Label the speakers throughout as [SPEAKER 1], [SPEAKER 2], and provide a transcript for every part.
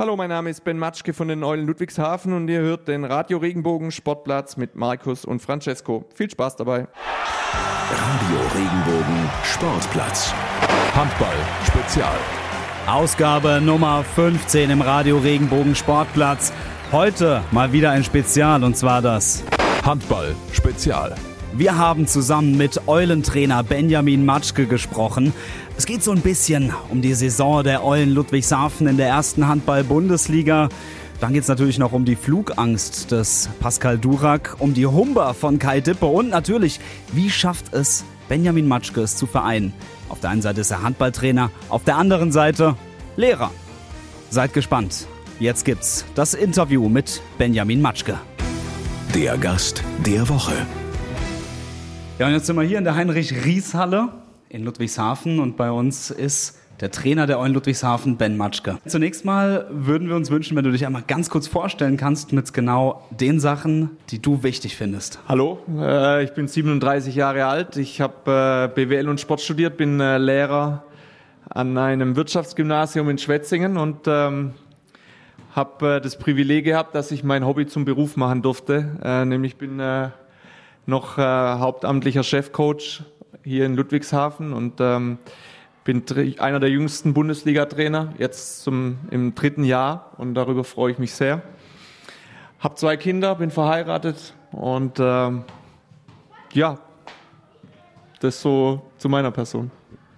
[SPEAKER 1] Hallo, mein Name ist Ben Matschke von den Eulen Ludwigshafen und ihr hört den Radio Regenbogen Sportplatz mit Markus und Francesco. Viel Spaß dabei.
[SPEAKER 2] Radio Regenbogen Sportplatz. Handball Spezial.
[SPEAKER 3] Ausgabe Nummer 15 im Radio Regenbogen Sportplatz. Heute mal wieder ein Spezial und zwar das
[SPEAKER 2] Handball Spezial.
[SPEAKER 3] Wir haben zusammen mit Eulentrainer Benjamin Matschke gesprochen. Es geht so ein bisschen um die Saison der Eulen Ludwigshafen in der ersten Handball-Bundesliga. Dann geht es natürlich noch um die Flugangst des Pascal Durak, um die Humber von Kai Dippe und natürlich, wie schafft es Benjamin Matschke es zu vereinen? Auf der einen Seite ist er Handballtrainer, auf der anderen Seite Lehrer. Seid gespannt. Jetzt gibt's das Interview mit Benjamin Matschke.
[SPEAKER 2] Der Gast der Woche.
[SPEAKER 3] Ja, und jetzt sind wir hier in der Heinrich-Ries-Halle in Ludwigshafen und bei uns ist der Trainer der Eulen Ludwigshafen, Ben Matschke. Zunächst mal würden wir uns wünschen, wenn du dich einmal ganz kurz vorstellen kannst mit genau den Sachen, die du wichtig findest.
[SPEAKER 1] Hallo, äh, ich bin 37 Jahre alt. Ich habe äh, BWL und Sport studiert, bin äh, Lehrer an einem Wirtschaftsgymnasium in Schwetzingen und ähm, habe das Privileg gehabt, dass ich mein Hobby zum Beruf machen durfte. Nämlich bin noch hauptamtlicher Chefcoach hier in Ludwigshafen und ähm, bin einer der jüngsten Bundesliga-Trainer, jetzt zum, im dritten Jahr und darüber freue ich mich sehr. Hab zwei Kinder, bin verheiratet und ähm, ja, das so zu meiner Person.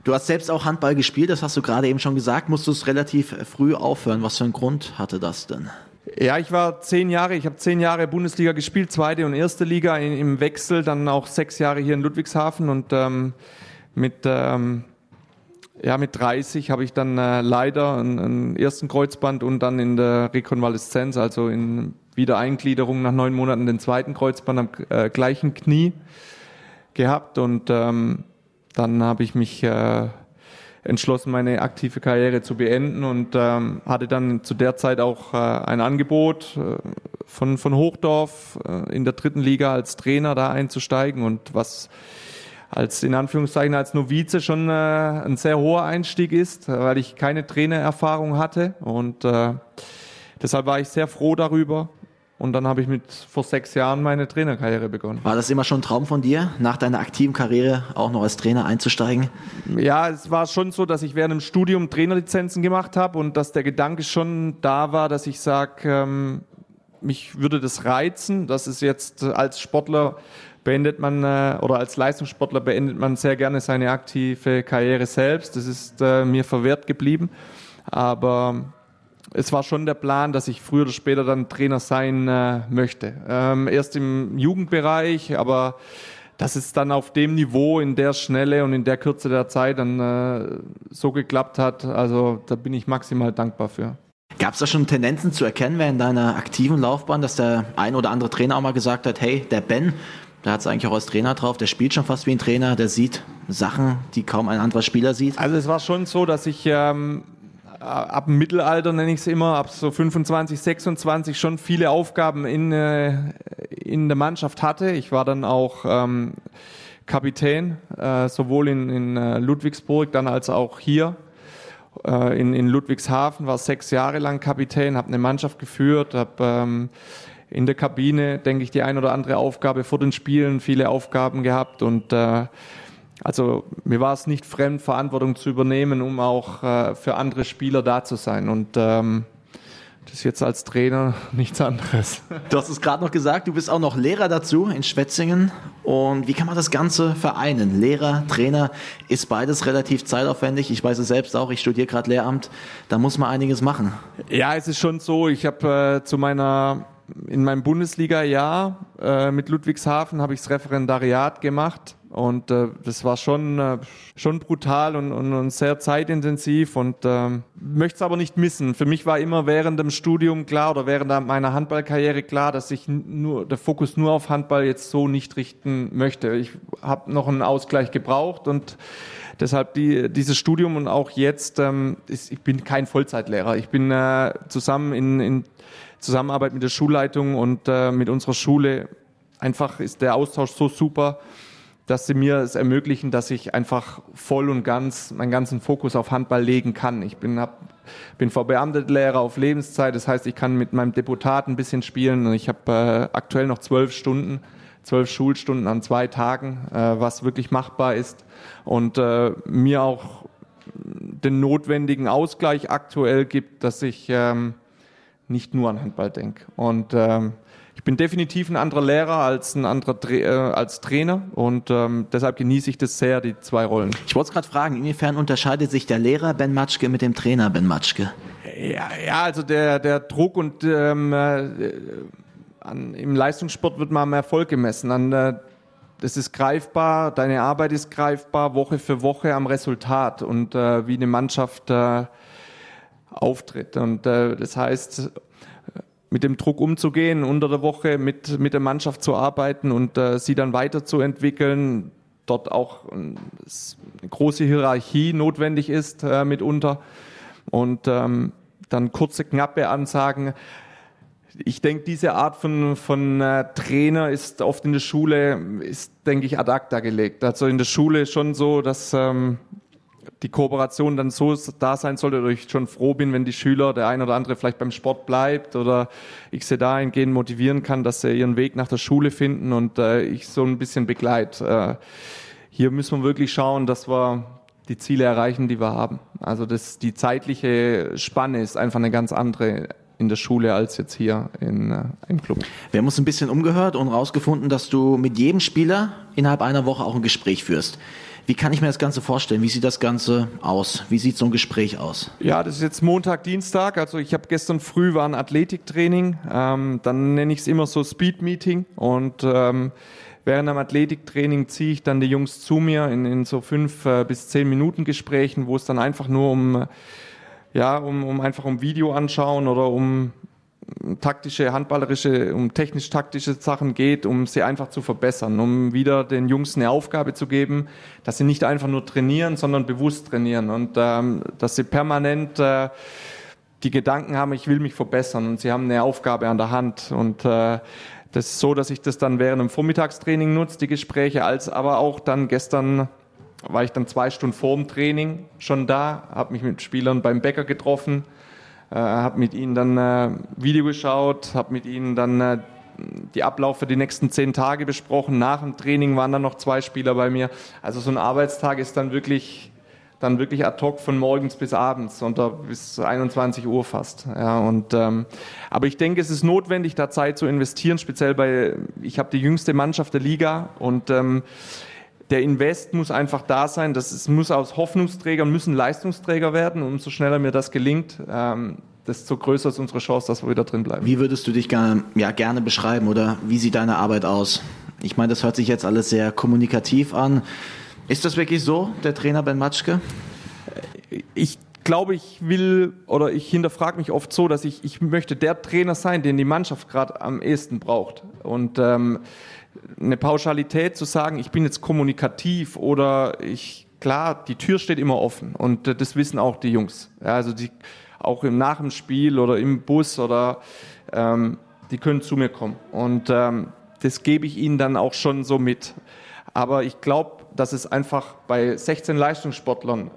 [SPEAKER 4] Du hast selbst auch Handball gespielt, das hast du gerade eben schon gesagt. Musst du es relativ früh aufhören? Was für einen Grund hatte das denn?
[SPEAKER 1] Ja, ich war zehn Jahre, ich habe zehn Jahre Bundesliga gespielt, zweite und erste Liga im Wechsel, dann auch sechs Jahre hier in Ludwigshafen und ähm, mit, ähm, ja, mit 30 habe ich dann äh, leider einen, einen ersten Kreuzband und dann in der Rekonvaleszenz, also in Wiedereingliederung nach neun Monaten den zweiten Kreuzband am äh, gleichen Knie gehabt und ähm, dann habe ich mich äh, entschlossen, meine aktive Karriere zu beenden und ähm, hatte dann zu der Zeit auch äh, ein Angebot äh, von, von Hochdorf äh, in der dritten Liga als Trainer da einzusteigen und was als in Anführungszeichen als Novize schon äh, ein sehr hoher Einstieg ist, weil ich keine Trainererfahrung hatte und äh, deshalb war ich sehr froh darüber und dann habe ich mit vor sechs Jahren meine Trainerkarriere begonnen.
[SPEAKER 4] War das immer schon ein Traum von dir, nach deiner aktiven Karriere auch noch als Trainer einzusteigen?
[SPEAKER 1] Ja, es war schon so, dass ich während dem Studium Trainerlizenzen gemacht habe und dass der Gedanke schon da war, dass ich sage, ähm, mich würde das reizen. Das ist jetzt als Sportler beendet man äh, oder als Leistungssportler beendet man sehr gerne seine aktive Karriere selbst. Das ist äh, mir verwehrt geblieben. Aber es war schon der Plan, dass ich früher oder später dann Trainer sein äh, möchte. Ähm, erst im Jugendbereich, aber dass es dann auf dem Niveau, in der Schnelle und in der Kürze der Zeit dann äh, so geklappt hat, also da bin ich maximal dankbar für.
[SPEAKER 4] Gab es da schon Tendenzen zu erkennen während deiner aktiven Laufbahn, dass der ein oder andere Trainer auch mal gesagt hat, hey, der Ben, der hat es eigentlich auch als Trainer drauf, der spielt schon fast wie ein Trainer, der sieht Sachen, die kaum ein anderer Spieler sieht?
[SPEAKER 1] Also es war schon so, dass ich ähm, äh, ab dem Mittelalter nenne ich es immer, ab so 25, 26 schon viele Aufgaben in, äh, in der Mannschaft hatte. Ich war dann auch ähm, Kapitän, äh, sowohl in, in äh, Ludwigsburg dann als auch hier. Äh, in, in Ludwigshafen war sechs Jahre lang Kapitän, habe eine Mannschaft geführt, habe ähm, in der Kabine, denke ich, die ein oder andere Aufgabe vor den Spielen, viele Aufgaben gehabt und äh, also mir war es nicht fremd, Verantwortung zu übernehmen, um auch äh, für andere Spieler da zu sein. Und ähm, das ist jetzt als Trainer nichts anderes.
[SPEAKER 4] Du hast es gerade noch gesagt, du bist auch noch Lehrer dazu in Schwetzingen. Und wie kann man das Ganze vereinen? Lehrer, Trainer, ist beides relativ zeitaufwendig. Ich weiß es selbst auch, ich studiere gerade Lehramt. Da muss man einiges machen.
[SPEAKER 1] Ja, es ist schon so. Ich habe äh, zu meiner in meinem Bundesliga-Jahr äh, mit Ludwigshafen habe ich das Referendariat gemacht und äh, das war schon, äh, schon brutal und, und, und sehr zeitintensiv und äh, möchte es aber nicht missen. Für mich war immer während dem Studium klar oder während meiner Handballkarriere klar, dass ich nur der Fokus nur auf Handball jetzt so nicht richten möchte. Ich habe noch einen Ausgleich gebraucht und deshalb die, dieses Studium und auch jetzt, ähm, ist, ich bin kein Vollzeitlehrer. Ich bin äh, zusammen in, in Zusammenarbeit mit der Schulleitung und äh, mit unserer Schule einfach ist der Austausch so super dass sie mir es ermöglichen, dass ich einfach voll und ganz meinen ganzen Fokus auf Handball legen kann. Ich bin, hab, bin Verbeamtetlehrer auf Lebenszeit, das heißt, ich kann mit meinem Deputat ein bisschen spielen und ich habe äh, aktuell noch zwölf Stunden, zwölf Schulstunden an zwei Tagen, äh, was wirklich machbar ist und äh, mir auch den notwendigen Ausgleich aktuell gibt, dass ich ähm, nicht nur an Handball denke. Und ähm, ich bin definitiv ein anderer Lehrer als ein anderer äh, als Trainer und ähm, deshalb genieße ich das sehr, die zwei Rollen.
[SPEAKER 4] Ich wollte es gerade fragen, inwiefern unterscheidet sich der Lehrer Ben Matschke mit dem Trainer Ben Matschke?
[SPEAKER 1] Ja, ja also der, der Druck und ähm, äh, an, im Leistungssport wird man am Erfolg gemessen. An, äh, das ist greifbar, deine Arbeit ist greifbar, Woche für Woche am Resultat und äh, wie eine Mannschaft äh, auftritt. Und äh, das heißt, mit dem Druck umzugehen, unter der Woche mit, mit der Mannschaft zu arbeiten und äh, sie dann weiterzuentwickeln. Dort auch eine große Hierarchie notwendig ist äh, mitunter. Und ähm, dann kurze, knappe Ansagen. Ich denke, diese Art von, von äh, Trainer ist oft in der Schule, ist, denke ich, ad acta gelegt. Also in der Schule schon so, dass ähm, die Kooperation dann so da sein sollte, oder ich schon froh bin, wenn die Schüler, der ein oder andere vielleicht beim Sport bleibt oder ich sie dahingehend motivieren kann, dass sie ihren Weg nach der Schule finden und äh, ich so ein bisschen begleite. Äh, hier müssen wir wirklich schauen, dass wir die Ziele erreichen, die wir haben. Also das, die zeitliche Spanne ist einfach eine ganz andere in der Schule als jetzt hier in, äh, im Club.
[SPEAKER 4] Wir haben uns ein bisschen umgehört und herausgefunden, dass du mit jedem Spieler innerhalb einer Woche auch ein Gespräch führst. Wie kann ich mir das Ganze vorstellen? Wie sieht das Ganze aus? Wie sieht so ein Gespräch aus?
[SPEAKER 1] Ja, das ist jetzt Montag, Dienstag. Also ich habe gestern früh war ein Athletiktraining. Ähm, dann nenne ich es immer so Speed Meeting und ähm, Während dem Athletiktraining ziehe ich dann die Jungs zu mir in, in so fünf äh, bis zehn Minuten Gesprächen, wo es dann einfach nur um, ja, um, um einfach um Video anschauen oder um taktische, handballerische, um technisch-taktische Sachen geht, um sie einfach zu verbessern, um wieder den Jungs eine Aufgabe zu geben, dass sie nicht einfach nur trainieren, sondern bewusst trainieren. Und ähm, dass sie permanent äh, die Gedanken haben, ich will mich verbessern und sie haben eine Aufgabe an der Hand. Und äh, das ist so, dass ich das dann während dem Vormittagstraining nutze, die Gespräche, als aber auch dann gestern war ich dann zwei Stunden vor dem Training schon da, habe mich mit Spielern beim Bäcker getroffen, äh, habe mit ihnen dann äh, Video geschaut, habe mit ihnen dann äh, die Ablauf für die nächsten zehn Tage besprochen. Nach dem Training waren dann noch zwei Spieler bei mir. Also so ein Arbeitstag ist dann wirklich dann wirklich ad hoc von morgens bis abends und bis 21 Uhr fast. Ja, und, ähm, aber ich denke, es ist notwendig, da Zeit zu investieren, speziell bei, ich habe die jüngste Mannschaft der Liga und ähm, der Invest muss einfach da sein. Das ist, muss aus Hoffnungsträgern, müssen Leistungsträger werden. Und umso schneller mir das gelingt, ähm, desto größer ist unsere Chance, dass wir wieder drin bleiben.
[SPEAKER 4] Wie würdest du dich gerne, ja, gerne beschreiben oder wie sieht deine Arbeit aus? Ich meine, das hört sich jetzt alles sehr kommunikativ an. Ist das wirklich so, der Trainer Ben Matschke?
[SPEAKER 1] Ich glaube, ich will oder ich hinterfrage mich oft so, dass ich, ich möchte der Trainer sein, den die Mannschaft gerade am ehesten braucht. Und ähm, eine Pauschalität zu sagen, ich bin jetzt kommunikativ oder ich, klar, die Tür steht immer offen und äh, das wissen auch die Jungs. Ja, also die, auch im nach dem Spiel oder im Bus oder ähm, die können zu mir kommen und ähm, das gebe ich ihnen dann auch schon so mit. Aber ich glaube, dass es einfach bei 16 Leistungssportlern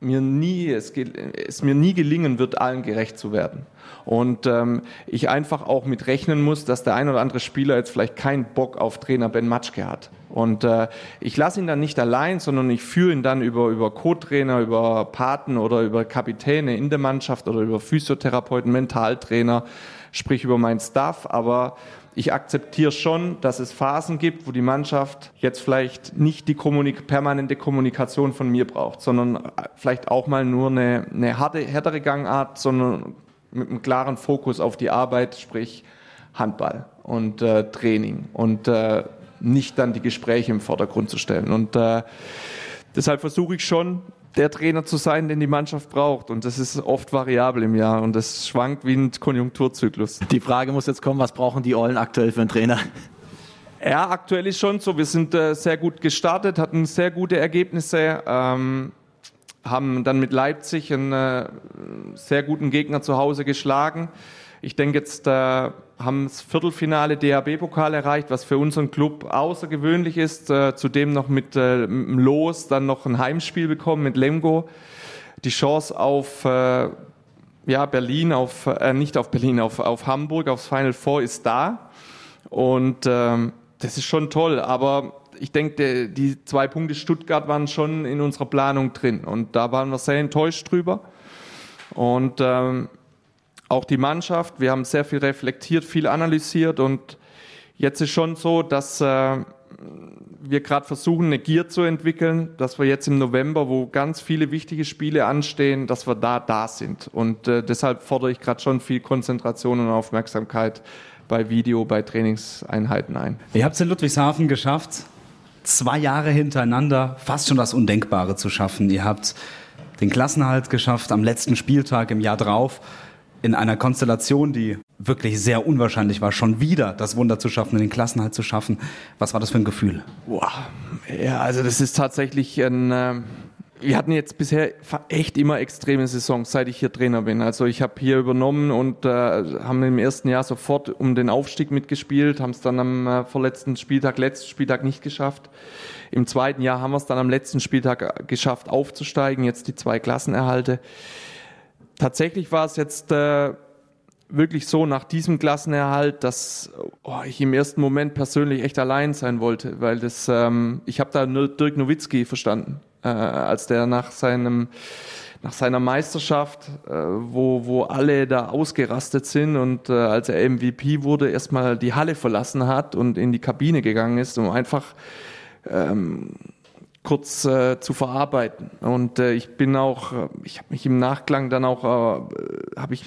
[SPEAKER 1] mir nie, es, es, mir nie gelingen wird, allen gerecht zu werden. Und ähm, ich einfach auch mit rechnen muss, dass der ein oder andere Spieler jetzt vielleicht keinen Bock auf Trainer Ben Matschke hat. Und äh, ich lasse ihn dann nicht allein, sondern ich führe ihn dann über, über Co-Trainer, über Paten oder über Kapitäne in der Mannschaft oder über Physiotherapeuten, Mentaltrainer, sprich über meinen Staff. Aber ich akzeptiere schon, dass es Phasen gibt, wo die Mannschaft jetzt vielleicht nicht die Kommunik permanente Kommunikation von mir braucht, sondern vielleicht auch mal nur eine, eine harte, härtere Gangart, sondern mit einem klaren Fokus auf die Arbeit, sprich Handball und äh, Training und äh, nicht dann die Gespräche im Vordergrund zu stellen. Und äh, deshalb versuche ich schon, der Trainer zu sein, den die Mannschaft braucht. Und das ist oft variabel im Jahr und das schwankt wie ein Konjunkturzyklus.
[SPEAKER 4] Die Frage muss jetzt kommen, was brauchen die Eulen aktuell für einen Trainer?
[SPEAKER 1] Ja, aktuell ist schon so. Wir sind äh, sehr gut gestartet, hatten sehr gute Ergebnisse, ähm, haben dann mit Leipzig einen äh, sehr guten Gegner zu Hause geschlagen. Ich denke, jetzt äh, haben das Viertelfinale DHB-Pokal erreicht, was für unseren Club außergewöhnlich ist. Äh, zudem noch mit, äh, mit Los dann noch ein Heimspiel bekommen mit Lemgo. Die Chance auf äh, ja, Berlin, auf, äh, nicht auf Berlin, auf, auf Hamburg, aufs Final Four ist da. Und ähm, das ist schon toll. Aber ich denke, die zwei Punkte Stuttgart waren schon in unserer Planung drin. Und da waren wir sehr enttäuscht drüber. Und ähm, auch die Mannschaft. Wir haben sehr viel reflektiert, viel analysiert und jetzt ist schon so, dass äh, wir gerade versuchen, eine Gier zu entwickeln, dass wir jetzt im November, wo ganz viele wichtige Spiele anstehen, dass wir da da sind. Und äh, deshalb fordere ich gerade schon viel Konzentration und Aufmerksamkeit bei Video, bei Trainingseinheiten ein.
[SPEAKER 3] Ihr habt es in Ludwigshafen geschafft, zwei Jahre hintereinander fast schon das Undenkbare zu schaffen. Ihr habt den Klassenhalt geschafft am letzten Spieltag im Jahr drauf in einer Konstellation, die wirklich sehr unwahrscheinlich war, schon wieder das Wunder zu schaffen, den Klassenhalt zu schaffen. Was war das für ein Gefühl?
[SPEAKER 1] Wow. Ja, also das ist tatsächlich ein. Äh, wir hatten jetzt bisher echt immer extreme Saisons, seit ich hier Trainer bin. Also ich habe hier übernommen und äh, haben im ersten Jahr sofort um den Aufstieg mitgespielt, haben es dann am äh, vorletzten Spieltag, letzten Spieltag nicht geschafft. Im zweiten Jahr haben wir es dann am letzten Spieltag äh, geschafft, aufzusteigen, jetzt die zwei Klassenerhalte tatsächlich war es jetzt äh, wirklich so nach diesem Klassenerhalt, dass oh, ich im ersten Moment persönlich echt allein sein wollte, weil das ähm, ich habe da nur Dirk Nowitzki verstanden, äh, als der nach seinem nach seiner Meisterschaft, äh, wo, wo alle da ausgerastet sind und äh, als er MVP wurde, erstmal die Halle verlassen hat und in die Kabine gegangen ist, um einfach ähm, kurz äh, zu verarbeiten. Und äh, ich bin auch, äh, ich habe mich im Nachklang dann auch, äh, habe ich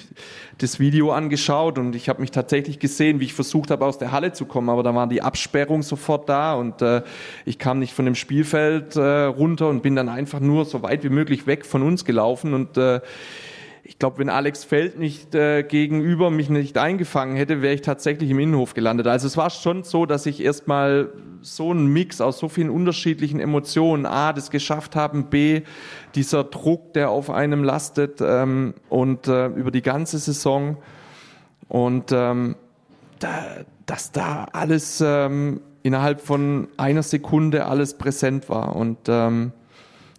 [SPEAKER 1] das Video angeschaut und ich habe mich tatsächlich gesehen, wie ich versucht habe, aus der Halle zu kommen, aber da war die Absperrung sofort da und äh, ich kam nicht von dem Spielfeld äh, runter und bin dann einfach nur so weit wie möglich weg von uns gelaufen und äh, ich glaube, wenn Alex Feld nicht äh, gegenüber mich nicht eingefangen hätte, wäre ich tatsächlich im Innenhof gelandet. Also es war schon so, dass ich erstmal so einen Mix aus so vielen unterschiedlichen Emotionen, A, das geschafft haben, B, dieser Druck, der auf einem lastet ähm, und äh, über die ganze Saison und ähm, da, dass da alles ähm, innerhalb von einer Sekunde alles präsent war und ähm,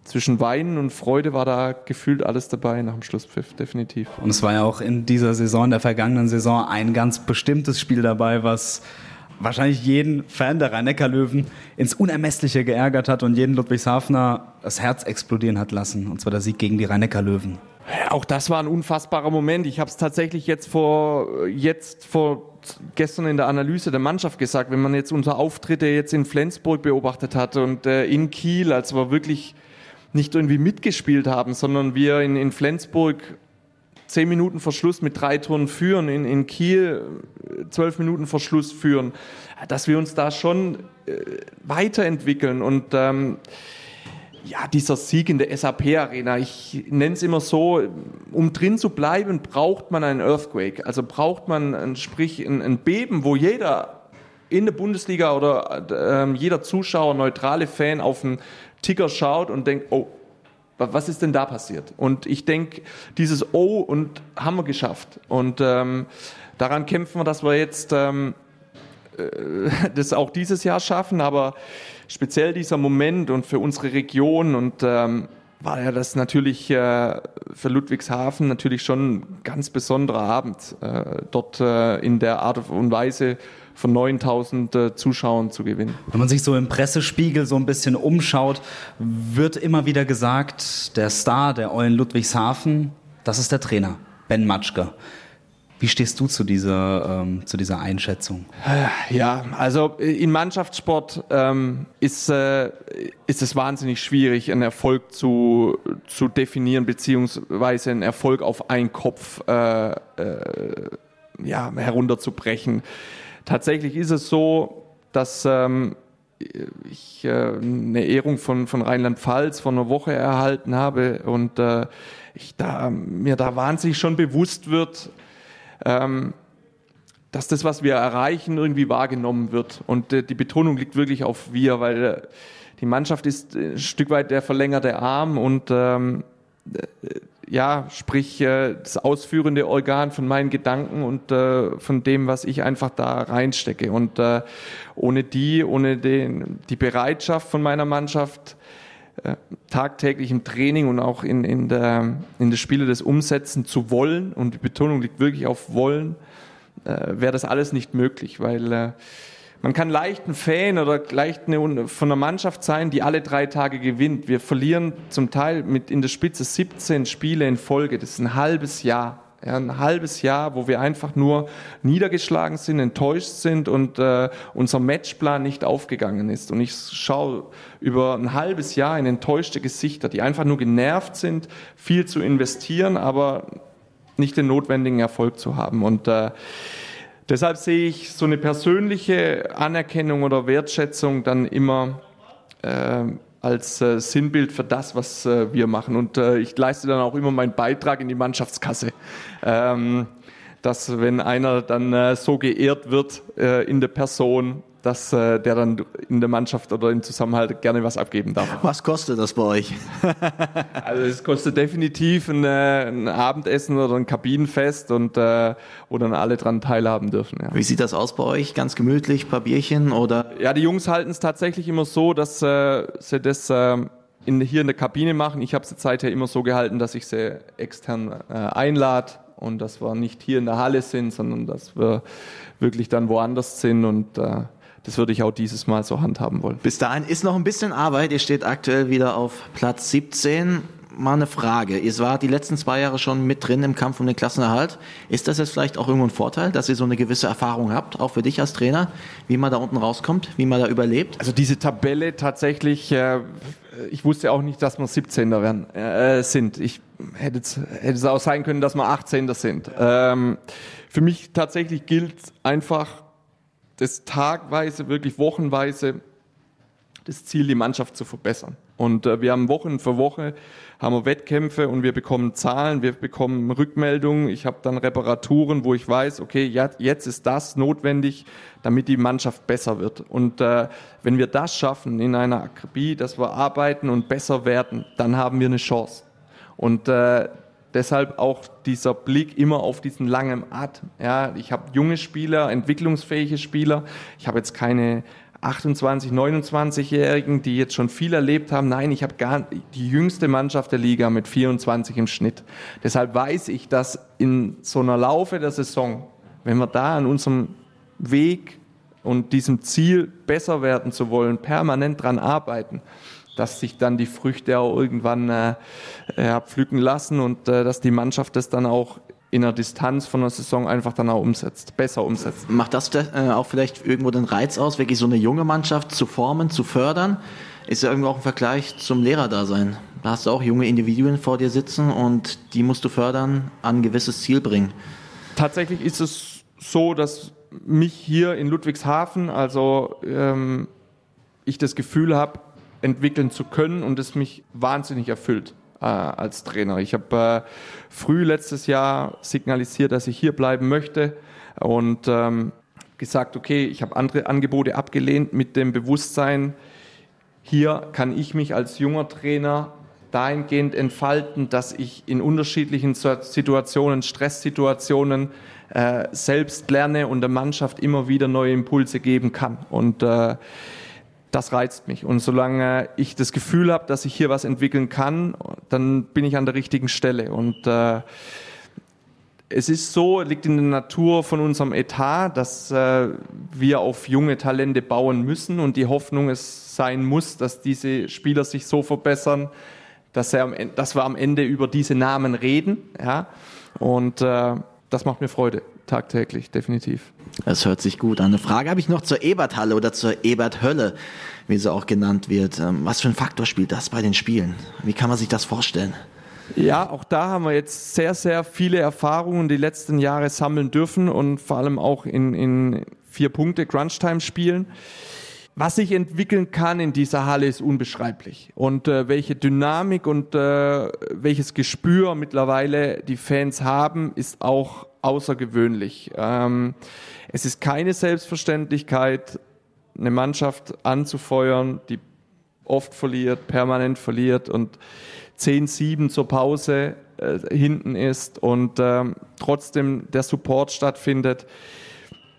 [SPEAKER 1] zwischen Weinen und Freude war da gefühlt alles dabei nach dem Schlusspfiff, definitiv.
[SPEAKER 3] Und es war ja auch in dieser Saison, der vergangenen Saison, ein ganz bestimmtes Spiel dabei, was wahrscheinlich jeden Fan der Rhein-Neckar-Löwen ins Unermessliche geärgert hat und jeden Ludwigshafener das Herz explodieren hat lassen. Und zwar der Sieg gegen die Rhein-Neckar-Löwen.
[SPEAKER 1] Auch das war ein unfassbarer Moment. Ich habe es tatsächlich jetzt vor, jetzt vor gestern in der Analyse der Mannschaft gesagt, wenn man jetzt unsere Auftritte jetzt in Flensburg beobachtet hat und äh, in Kiel, als wir wirklich nicht irgendwie mitgespielt haben, sondern wir in, in Flensburg zehn Minuten Verschluss mit drei Toren führen, in, in Kiel zwölf Minuten Verschluss führen, dass wir uns da schon äh, weiterentwickeln und ähm, ja, dieser Sieg in der SAP-Arena, ich nenne es immer so, um drin zu bleiben, braucht man einen Earthquake. Also braucht man, ein, sprich, ein, ein Beben, wo jeder in der Bundesliga oder äh, jeder Zuschauer, neutrale Fan auf den Ticker schaut und denkt, oh, was ist denn da passiert? Und ich denke, dieses Oh und haben wir geschafft. Und ähm, daran kämpfen wir, dass wir jetzt ähm, äh, das auch dieses Jahr schaffen. Aber speziell dieser Moment und für unsere Region und ähm, war ja das natürlich äh, für Ludwigshafen natürlich schon ein ganz besonderer Abend, äh, dort äh, in der Art und Weise von 9000 äh, Zuschauern zu gewinnen.
[SPEAKER 3] Wenn man sich so im Pressespiegel so ein bisschen umschaut, wird immer wieder gesagt, der Star der Eulen Ludwigshafen, das ist der Trainer, Ben Matschke. Wie stehst du zu dieser, ähm, zu dieser Einschätzung?
[SPEAKER 1] Ja, also in Mannschaftssport ähm, ist, äh, ist es wahnsinnig schwierig, einen Erfolg zu, zu definieren, beziehungsweise einen Erfolg auf einen Kopf äh, äh, ja, herunterzubrechen. Tatsächlich ist es so, dass ähm, ich äh, eine Ehrung von, von Rheinland-Pfalz vor einer Woche erhalten habe und äh, ich da, mir da wahnsinnig schon bewusst wird, ähm, dass das, was wir erreichen, irgendwie wahrgenommen wird. Und äh, die Betonung liegt wirklich auf wir, weil äh, die Mannschaft ist ein Stück weit der verlängerte Arm und ähm, ja, sprich äh, das ausführende Organ von meinen Gedanken und äh, von dem, was ich einfach da reinstecke. Und äh, ohne die, ohne den, die Bereitschaft von meiner Mannschaft, äh, tagtäglich im Training und auch in, in, der, in der Spiele das umsetzen zu wollen, und die Betonung liegt wirklich auf wollen, äh, wäre das alles nicht möglich, weil äh, man kann leicht ein Fan oder leicht eine, von einer Mannschaft sein, die alle drei Tage gewinnt. Wir verlieren zum Teil mit in der Spitze 17 Spiele in Folge. Das ist ein halbes Jahr. Ein halbes Jahr, wo wir einfach nur niedergeschlagen sind, enttäuscht sind und äh, unser Matchplan nicht aufgegangen ist. Und ich schaue über ein halbes Jahr in enttäuschte Gesichter, die einfach nur genervt sind, viel zu investieren, aber nicht den notwendigen Erfolg zu haben. Und äh, deshalb sehe ich so eine persönliche Anerkennung oder Wertschätzung dann immer äh, als äh, Sinnbild für das, was äh, wir machen. Und äh, ich leiste dann auch immer meinen Beitrag in die Mannschaftskasse. Ähm, dass wenn einer dann äh, so geehrt wird äh, in der Person, dass äh, der dann in der Mannschaft oder im Zusammenhalt gerne was abgeben darf.
[SPEAKER 4] Was kostet das bei euch?
[SPEAKER 1] also es kostet definitiv ein, äh, ein, Abendessen oder ein Kabinenfest und äh, wo dann alle dran teilhaben dürfen. Ja.
[SPEAKER 4] Wie sieht das aus bei euch? Ganz gemütlich, paar Bierchen oder?
[SPEAKER 1] Ja, die Jungs halten es tatsächlich immer so, dass äh, sie das äh, in, hier in der Kabine machen. Ich habe es jetzt seither immer so gehalten, dass ich sie extern äh, einlade und dass wir nicht hier in der Halle sind, sondern dass wir wirklich dann woanders sind und äh, das würde ich auch dieses Mal so handhaben wollen.
[SPEAKER 4] Bis dahin ist noch ein bisschen Arbeit. Ihr steht aktuell wieder auf Platz 17. Mal eine Frage. Ihr wart die letzten zwei Jahre schon mit drin im Kampf um den Klassenerhalt. Ist das jetzt vielleicht auch irgendwo ein Vorteil, dass ihr so eine gewisse Erfahrung habt, auch für dich als Trainer, wie man da unten rauskommt, wie man da überlebt?
[SPEAKER 1] Also diese Tabelle tatsächlich, äh, ich wusste auch nicht, dass wir 17er werden, äh, sind. Ich hätte es, hätte es auch sein können, dass wir 18er sind. Ähm, für mich tatsächlich gilt einfach, das tagweise, wirklich wochenweise das Ziel, die Mannschaft zu verbessern. Und äh, wir haben Wochen für Woche haben wir Wettkämpfe und wir bekommen Zahlen, wir bekommen Rückmeldungen. Ich habe dann Reparaturen, wo ich weiß, okay, jetzt ist das notwendig, damit die Mannschaft besser wird. Und äh, wenn wir das schaffen in einer Akribie, dass wir arbeiten und besser werden, dann haben wir eine Chance. Und äh, Deshalb auch dieser Blick immer auf diesen langen Atem. Ja, ich habe junge Spieler, entwicklungsfähige Spieler. Ich habe jetzt keine 28, 29-Jährigen, die jetzt schon viel erlebt haben. Nein, ich habe gar die jüngste Mannschaft der Liga mit 24 im Schnitt. Deshalb weiß ich, dass in so einer Laufe der Saison, wenn wir da an unserem Weg und diesem Ziel besser werden zu wollen, permanent dran arbeiten, dass sich dann die Früchte auch irgendwann äh, ja, pflücken lassen und äh, dass die Mannschaft das dann auch in der Distanz von der Saison einfach dann auch umsetzt, besser umsetzt.
[SPEAKER 4] Macht das äh, auch vielleicht irgendwo den Reiz aus, wirklich so eine junge Mannschaft zu formen, zu fördern? Ist ja irgendwo auch ein Vergleich zum Lehrerdasein. Da hast du auch junge Individuen vor dir sitzen und die musst du fördern, an ein gewisses Ziel bringen.
[SPEAKER 1] Tatsächlich ist es so, dass mich hier in Ludwigshafen, also ähm, ich das Gefühl habe, entwickeln zu können und es mich wahnsinnig erfüllt äh, als Trainer. Ich habe äh, früh letztes Jahr signalisiert, dass ich hier bleiben möchte und ähm, gesagt, okay, ich habe andere Angebote abgelehnt mit dem Bewusstsein, hier kann ich mich als junger Trainer dahingehend entfalten, dass ich in unterschiedlichen Situationen, Stresssituationen äh, selbst lerne und der Mannschaft immer wieder neue Impulse geben kann. Und äh, das reizt mich. Und solange ich das Gefühl habe, dass ich hier was entwickeln kann, dann bin ich an der richtigen Stelle. Und äh, es ist so, liegt in der Natur von unserem Etat, dass äh, wir auf junge Talente bauen müssen und die Hoffnung es sein muss, dass diese Spieler sich so verbessern, dass, am, dass wir am Ende über diese Namen reden. Ja? Und äh, das macht mir Freude, tagtäglich, definitiv.
[SPEAKER 4] Das hört sich gut an. Eine Frage habe ich noch zur Eberthalle oder zur Eberthölle, wie sie auch genannt wird. Ähm, was für ein Faktor spielt das bei den Spielen? Wie kann man sich das vorstellen?
[SPEAKER 1] Ja, auch da haben wir jetzt sehr, sehr viele Erfahrungen die letzten Jahre sammeln dürfen und vor allem auch in, in vier Punkte Crunch-Time-Spielen. Was sich entwickeln kann in dieser Halle ist unbeschreiblich. Und äh, welche Dynamik und äh, welches Gespür mittlerweile die Fans haben, ist auch außergewöhnlich. Ähm, es ist keine Selbstverständlichkeit, eine Mannschaft anzufeuern, die oft verliert, permanent verliert und 10-7 zur Pause äh, hinten ist und ähm, trotzdem der Support stattfindet.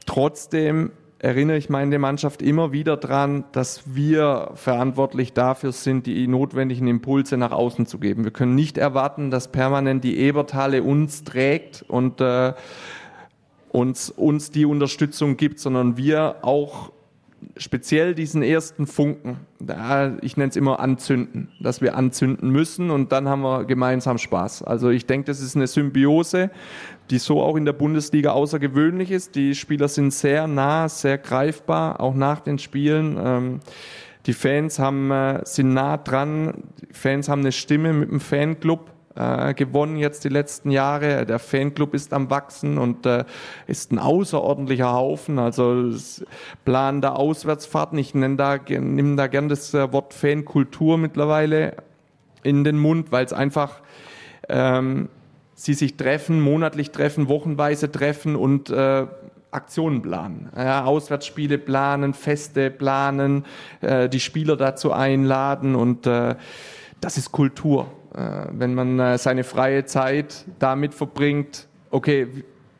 [SPEAKER 1] Trotzdem erinnere ich meine Mannschaft immer wieder daran, dass wir verantwortlich dafür sind, die notwendigen Impulse nach außen zu geben. Wir können nicht erwarten, dass permanent die Eberthalle uns trägt und äh, uns, uns die Unterstützung gibt, sondern wir auch speziell diesen ersten Funken, ich nenne es immer anzünden, dass wir anzünden müssen und dann haben wir gemeinsam Spaß. Also ich denke, das ist eine Symbiose, die so auch in der Bundesliga außergewöhnlich ist. Die Spieler sind sehr nah, sehr greifbar, auch nach den Spielen. Ähm, die Fans haben, äh, sind nah dran, die Fans haben eine Stimme mit dem Fanclub äh, gewonnen jetzt die letzten Jahre. Der Fanclub ist am wachsen und äh, ist ein außerordentlicher Haufen. Also Plan der Auswärtsfahrten. Ich nenne da, nehme da gern das äh, Wort Fankultur mittlerweile in den Mund, weil es einfach ähm, sie sich treffen, monatlich treffen, wochenweise treffen und äh, Aktionen planen, ja, Auswärtsspiele planen, Feste planen, äh, die Spieler dazu einladen und äh, das ist Kultur. Äh, wenn man äh, seine freie Zeit damit verbringt, okay,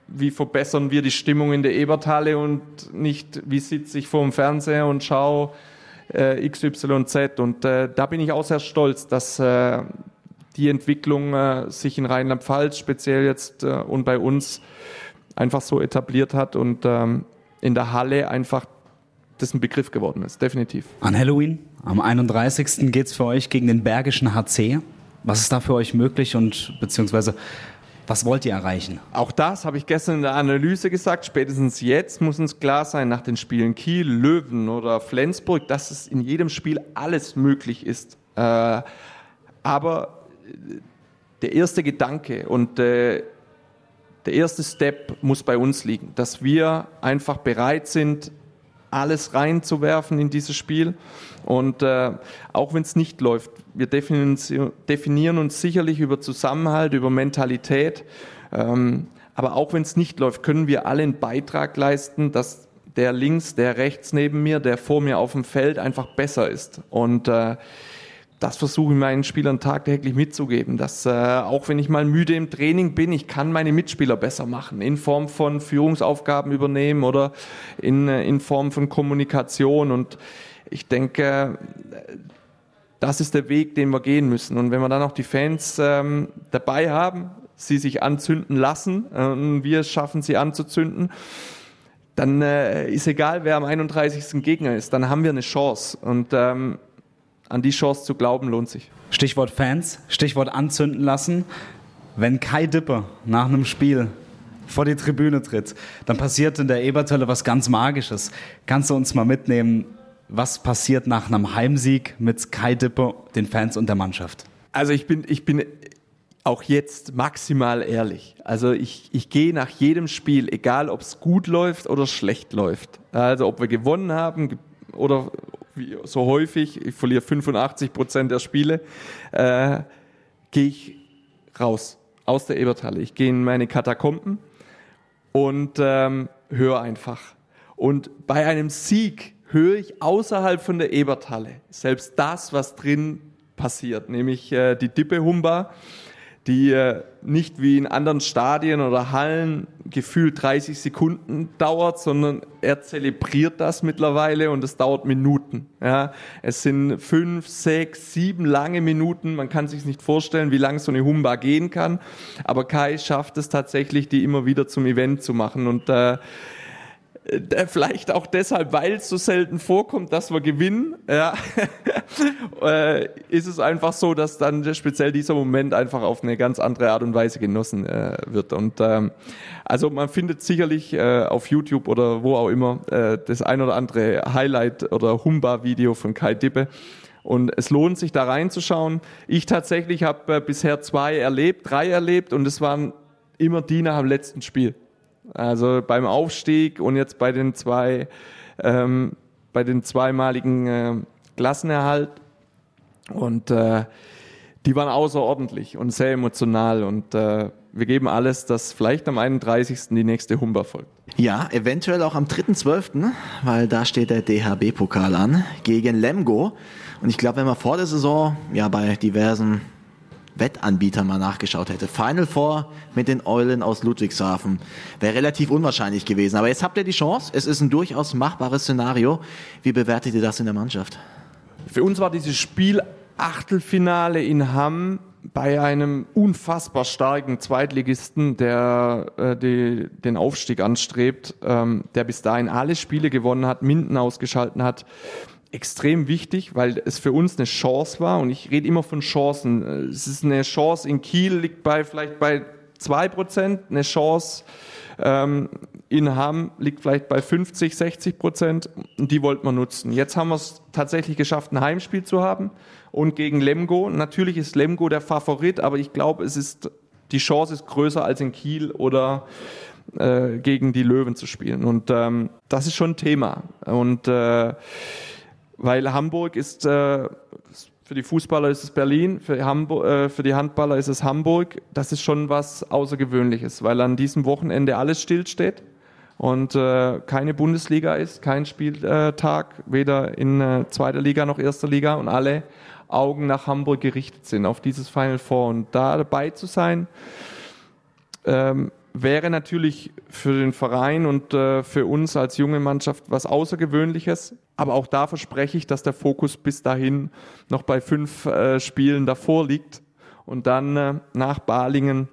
[SPEAKER 1] wie verbessern wir die Stimmung in der Eberthalle und nicht, wie sitze ich vor dem Fernseher und schaue äh, XYZ. Und da bin ich auch sehr stolz, dass die Entwicklung sich in Rheinland-Pfalz speziell jetzt und bei uns einfach so etabliert hat und ähm, in der Halle einfach das ein Begriff geworden ist, definitiv.
[SPEAKER 3] An Halloween, am 31. geht es für euch gegen den Bergischen HC. Was ist da für euch möglich und beziehungsweise was wollt ihr erreichen?
[SPEAKER 1] Auch das habe ich gestern in der Analyse gesagt. Spätestens jetzt muss uns klar sein, nach den Spielen Kiel, Löwen oder Flensburg, dass es in jedem Spiel alles möglich ist. Äh, aber der erste Gedanke und äh, der erste Step muss bei uns liegen, dass wir einfach bereit sind, alles reinzuwerfen in dieses Spiel. Und äh, auch wenn es nicht läuft, wir definieren, definieren, uns sicherlich über Zusammenhalt, über Mentalität. Ähm, aber auch wenn es nicht läuft, können wir alle einen Beitrag leisten, dass der links, der rechts neben mir, der vor mir auf dem Feld einfach besser ist. Und äh, das versuche ich meinen Spielern tagtäglich mitzugeben, dass äh, auch wenn ich mal müde im Training bin, ich kann meine Mitspieler besser machen, in Form von Führungsaufgaben übernehmen oder in, äh, in Form von Kommunikation. Und ich denke, das ist der Weg, den wir gehen müssen. Und wenn wir dann auch die Fans ähm, dabei haben, sie sich anzünden lassen äh, wir schaffen, sie anzuzünden, dann äh, ist egal, wer am 31. Gegner ist, dann haben wir eine Chance. Und ähm, an die Chance zu glauben, lohnt sich.
[SPEAKER 3] Stichwort Fans, Stichwort anzünden lassen. Wenn Kai Dipper nach einem Spiel vor die Tribüne tritt, dann passiert in der Ebertölle was ganz Magisches. Kannst du uns mal mitnehmen, was passiert nach einem Heimsieg mit Kai Dipper, den Fans und der Mannschaft?
[SPEAKER 1] Also ich bin, ich bin auch jetzt maximal ehrlich. Also ich, ich gehe nach jedem Spiel, egal ob es gut läuft oder schlecht läuft. Also ob wir gewonnen haben oder wie so häufig, ich verliere 85 Prozent der Spiele, äh, gehe ich raus aus der Eberthalle. Ich gehe in meine Katakomben und ähm, höre einfach. Und bei einem Sieg höre ich außerhalb von der Eberthalle selbst das, was drin passiert, nämlich äh, die Dippe Humba die äh, nicht wie in anderen Stadien oder Hallen gefühlt 30 Sekunden dauert, sondern er zelebriert das mittlerweile und es dauert Minuten. Ja, es sind fünf, sechs, sieben lange Minuten. Man kann sich nicht vorstellen, wie lang so eine Humba gehen kann. Aber Kai schafft es tatsächlich, die immer wieder zum Event zu machen und äh, vielleicht auch deshalb, weil es so selten vorkommt, dass wir gewinnen, ja, äh, ist es einfach so, dass dann speziell dieser Moment einfach auf eine ganz andere Art und Weise genossen äh, wird. Und ähm, also man findet sicherlich äh, auf YouTube oder wo auch immer äh, das ein oder andere Highlight oder Humba-Video von Kai Dippe. Und es lohnt sich da reinzuschauen. Ich tatsächlich habe äh, bisher zwei erlebt, drei erlebt und es waren immer die nach dem letzten Spiel. Also beim Aufstieg und jetzt bei den zwei, ähm, bei den zweimaligen äh, Klassenerhalt. Und äh, die waren außerordentlich und sehr emotional und äh, wir geben alles, dass vielleicht am 31. die nächste Humber folgt.
[SPEAKER 4] Ja, eventuell auch am 3.12., weil da steht der DHB-Pokal an gegen Lemgo. Und ich glaube, wenn wir vor der Saison ja bei diversen Wettanbieter mal nachgeschaut hätte. Final Four mit den Eulen aus Ludwigshafen wäre relativ unwahrscheinlich gewesen. Aber jetzt habt ihr die Chance. Es ist ein durchaus machbares Szenario. Wie bewertet ihr das in der Mannschaft?
[SPEAKER 1] Für uns war dieses Spiel Achtelfinale in Hamm bei einem unfassbar starken Zweitligisten, der äh, die, den Aufstieg anstrebt, ähm, der bis dahin alle Spiele gewonnen hat, Minden ausgeschalten hat, extrem wichtig, weil es für uns eine Chance war. Und ich rede immer von Chancen. Es ist eine Chance in Kiel, liegt bei vielleicht bei zwei Prozent, eine Chance ähm, in Hamm liegt vielleicht bei 50, 60 Prozent und die wollten wir nutzen. Jetzt haben wir es tatsächlich geschafft, ein Heimspiel zu haben und gegen Lemgo. Natürlich ist Lemgo der Favorit, aber ich glaube, es ist die Chance ist größer als in Kiel oder äh, gegen die Löwen zu spielen. Und ähm, das ist schon ein Thema. Und äh, weil Hamburg ist äh, für die Fußballer ist es Berlin, für, Hamburg, äh, für die Handballer ist es Hamburg. Das ist schon was Außergewöhnliches, weil an diesem Wochenende alles stillsteht und äh, keine Bundesliga ist, kein Spieltag, weder in zweiter Liga noch erster Liga und alle Augen nach Hamburg gerichtet sind, auf dieses Final Four. Und da dabei zu sein, ähm, wäre natürlich für den Verein und äh, für uns als junge Mannschaft was Außergewöhnliches. Aber auch da verspreche ich, dass der Fokus bis dahin noch bei fünf äh, Spielen davor liegt und dann äh, nach Balingen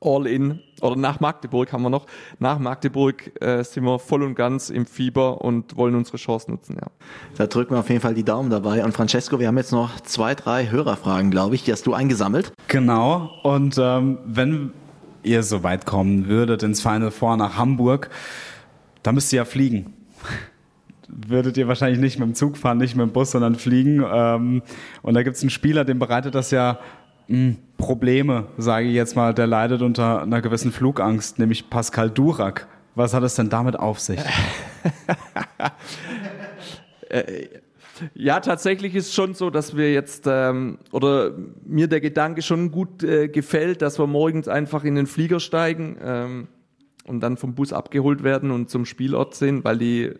[SPEAKER 1] all in oder nach Magdeburg haben wir noch. Nach Magdeburg äh, sind wir voll und ganz im Fieber und wollen unsere Chance nutzen. Ja.
[SPEAKER 4] Da drücken wir auf jeden Fall die Daumen dabei. Und Francesco, wir haben jetzt noch zwei, drei Hörerfragen, glaube ich. Die hast du eingesammelt.
[SPEAKER 3] Genau. Und ähm, wenn ihr so weit kommen würdet ins Final Four nach Hamburg, da müsst ihr ja fliegen. würdet ihr wahrscheinlich nicht mit dem Zug fahren, nicht mit dem Bus, sondern fliegen. Ähm, und da gibt es einen Spieler, dem bereitet das ja mh, Probleme, sage ich jetzt mal. Der leidet unter einer gewissen Flugangst, nämlich Pascal Durak. Was hat es denn damit auf sich?
[SPEAKER 1] Ja, tatsächlich ist schon so, dass wir jetzt, ähm, oder mir der Gedanke schon gut äh, gefällt, dass wir morgens einfach in den Flieger steigen ähm, und dann vom Bus abgeholt werden und zum Spielort sind, weil die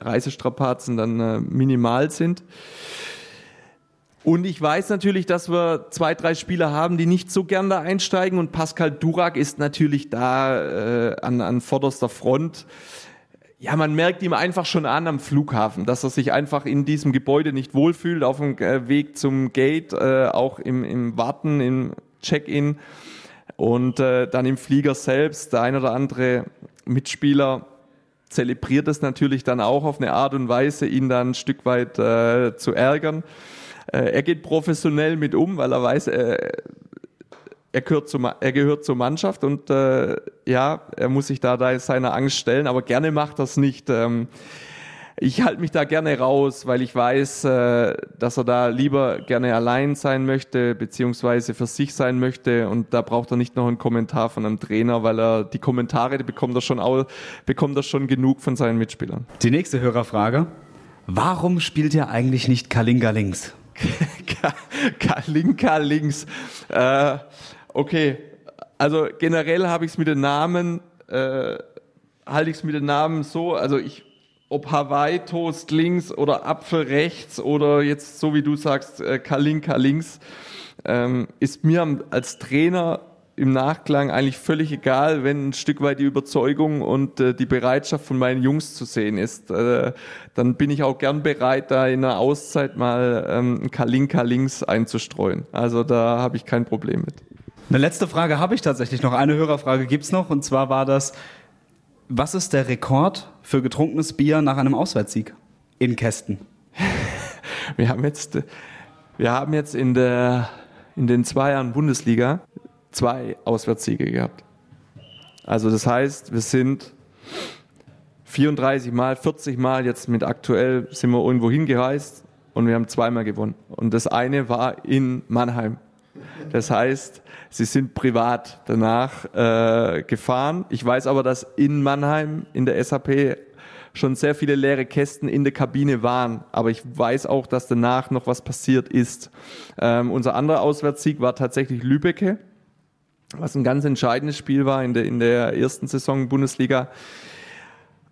[SPEAKER 1] Reisestrapazen dann äh, minimal sind. Und ich weiß natürlich, dass wir zwei, drei Spieler haben, die nicht so gern da einsteigen. Und Pascal Durak ist natürlich da äh, an, an vorderster Front ja, man merkt ihm einfach schon an am Flughafen, dass er sich einfach in diesem Gebäude nicht wohlfühlt, auf dem äh, Weg zum Gate, äh, auch im, im Warten, im Check-in und äh, dann im Flieger selbst. Der ein oder andere Mitspieler zelebriert es natürlich dann auch auf eine Art und Weise, ihn dann ein Stück weit äh, zu ärgern. Äh, er geht professionell mit um, weil er weiß, äh, er gehört, zum, er gehört zur Mannschaft und äh, ja, er muss sich da, da seiner Angst stellen, aber gerne macht das nicht. Ähm, ich halte mich da gerne raus, weil ich weiß, äh, dass er da lieber gerne allein sein möchte, beziehungsweise für sich sein möchte. Und da braucht er nicht noch einen Kommentar von einem Trainer, weil er die Kommentare, die bekommt er schon, auch, bekommt er schon genug von seinen Mitspielern.
[SPEAKER 3] Die nächste Hörerfrage. Warum spielt ihr eigentlich nicht Kalinga links?
[SPEAKER 1] Kalinka links. Äh, Okay, also generell habe ich es mit den Namen, äh, halte ich es mit den Namen so, also ich, ob Hawaii Toast links oder Apfel rechts oder jetzt so wie du sagst, äh, Kalinka links, ähm, ist mir als Trainer im Nachklang eigentlich völlig egal, wenn ein Stück weit die Überzeugung und äh, die Bereitschaft von meinen Jungs zu sehen ist. Äh, dann bin ich auch gern bereit, da in einer Auszeit mal ähm, Kalinka links einzustreuen. Also da habe ich kein Problem mit.
[SPEAKER 3] Eine letzte Frage habe ich tatsächlich noch. Eine Hörerfrage gibt es noch. Und zwar war das, was ist der Rekord für getrunkenes Bier nach einem Auswärtssieg in Kästen?
[SPEAKER 1] wir haben jetzt, wir haben jetzt in, der, in den zwei Jahren Bundesliga zwei Auswärtssiege gehabt. Also das heißt, wir sind 34 Mal, 40 Mal jetzt mit aktuell sind wir irgendwo hingereist und wir haben zweimal gewonnen. Und das eine war in Mannheim. Das heißt, sie sind privat danach äh, gefahren. Ich weiß aber, dass in Mannheim in der SAP schon sehr viele leere Kästen in der Kabine waren. Aber ich weiß auch, dass danach noch was passiert ist. Ähm, unser anderer Auswärtssieg war tatsächlich Lübecke, was ein ganz entscheidendes Spiel war in der, in der ersten Saison Bundesliga.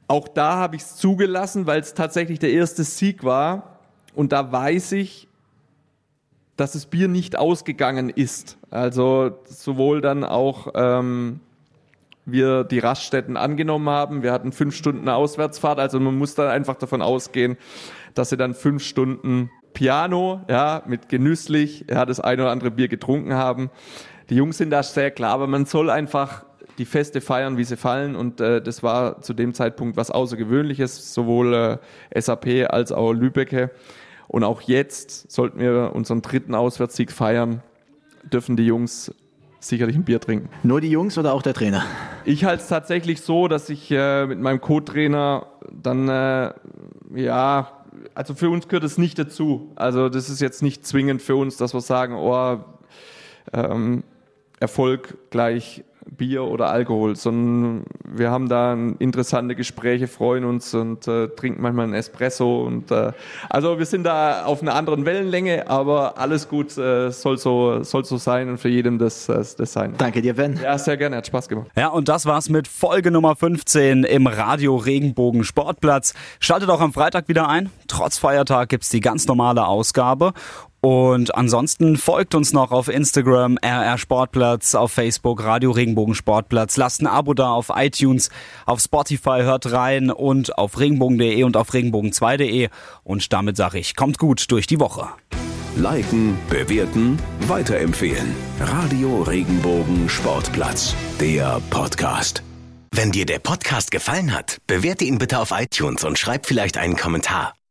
[SPEAKER 1] Auch da habe ich es zugelassen, weil es tatsächlich der erste Sieg war. Und da weiß ich, dass das Bier nicht ausgegangen ist. Also sowohl dann auch ähm, wir die Raststätten angenommen haben. Wir hatten fünf Stunden Auswärtsfahrt, also man muss dann einfach davon ausgehen, dass sie dann fünf Stunden Piano, ja, mit genüsslich, ja, das ein oder andere Bier getrunken haben. Die Jungs sind da sehr klar, aber man soll einfach die Feste feiern, wie sie fallen. Und äh, das war zu dem Zeitpunkt was Außergewöhnliches, sowohl äh, SAP als auch Lübecke. Und auch jetzt sollten wir unseren dritten Auswärtssieg feiern, dürfen die Jungs sicherlich ein Bier trinken.
[SPEAKER 4] Nur die Jungs oder auch der Trainer?
[SPEAKER 1] Ich halte es tatsächlich so, dass ich äh, mit meinem Co-Trainer dann, äh, ja, also für uns gehört es nicht dazu. Also das ist jetzt nicht zwingend für uns, dass wir sagen, oh, ähm, Erfolg gleich Bier oder Alkohol, sondern wir haben da interessante Gespräche, freuen uns und äh, trinken manchmal einen Espresso und äh, also wir sind da auf einer anderen Wellenlänge, aber alles gut äh, soll so soll so sein und für jedem das, das sein.
[SPEAKER 4] Danke dir, Ben.
[SPEAKER 1] Ja, sehr gerne, hat Spaß gemacht.
[SPEAKER 3] Ja, und das war's mit Folge Nummer 15 im Radio Regenbogen Sportplatz. Schaltet auch am Freitag wieder ein. Trotz Feiertag gibt's die ganz normale Ausgabe und ansonsten folgt uns noch auf Instagram, RR Sportplatz, auf Facebook, Radio Regenbogen Sportplatz. Lasst ein Abo da auf iTunes, auf Spotify, hört rein und auf regenbogen.de und auf regenbogen2.de. Und damit sage ich, kommt gut durch die Woche.
[SPEAKER 2] Liken, bewerten, weiterempfehlen. Radio Regenbogen Sportplatz, der Podcast.
[SPEAKER 5] Wenn dir der Podcast gefallen hat, bewerte ihn bitte auf iTunes und schreib vielleicht einen Kommentar.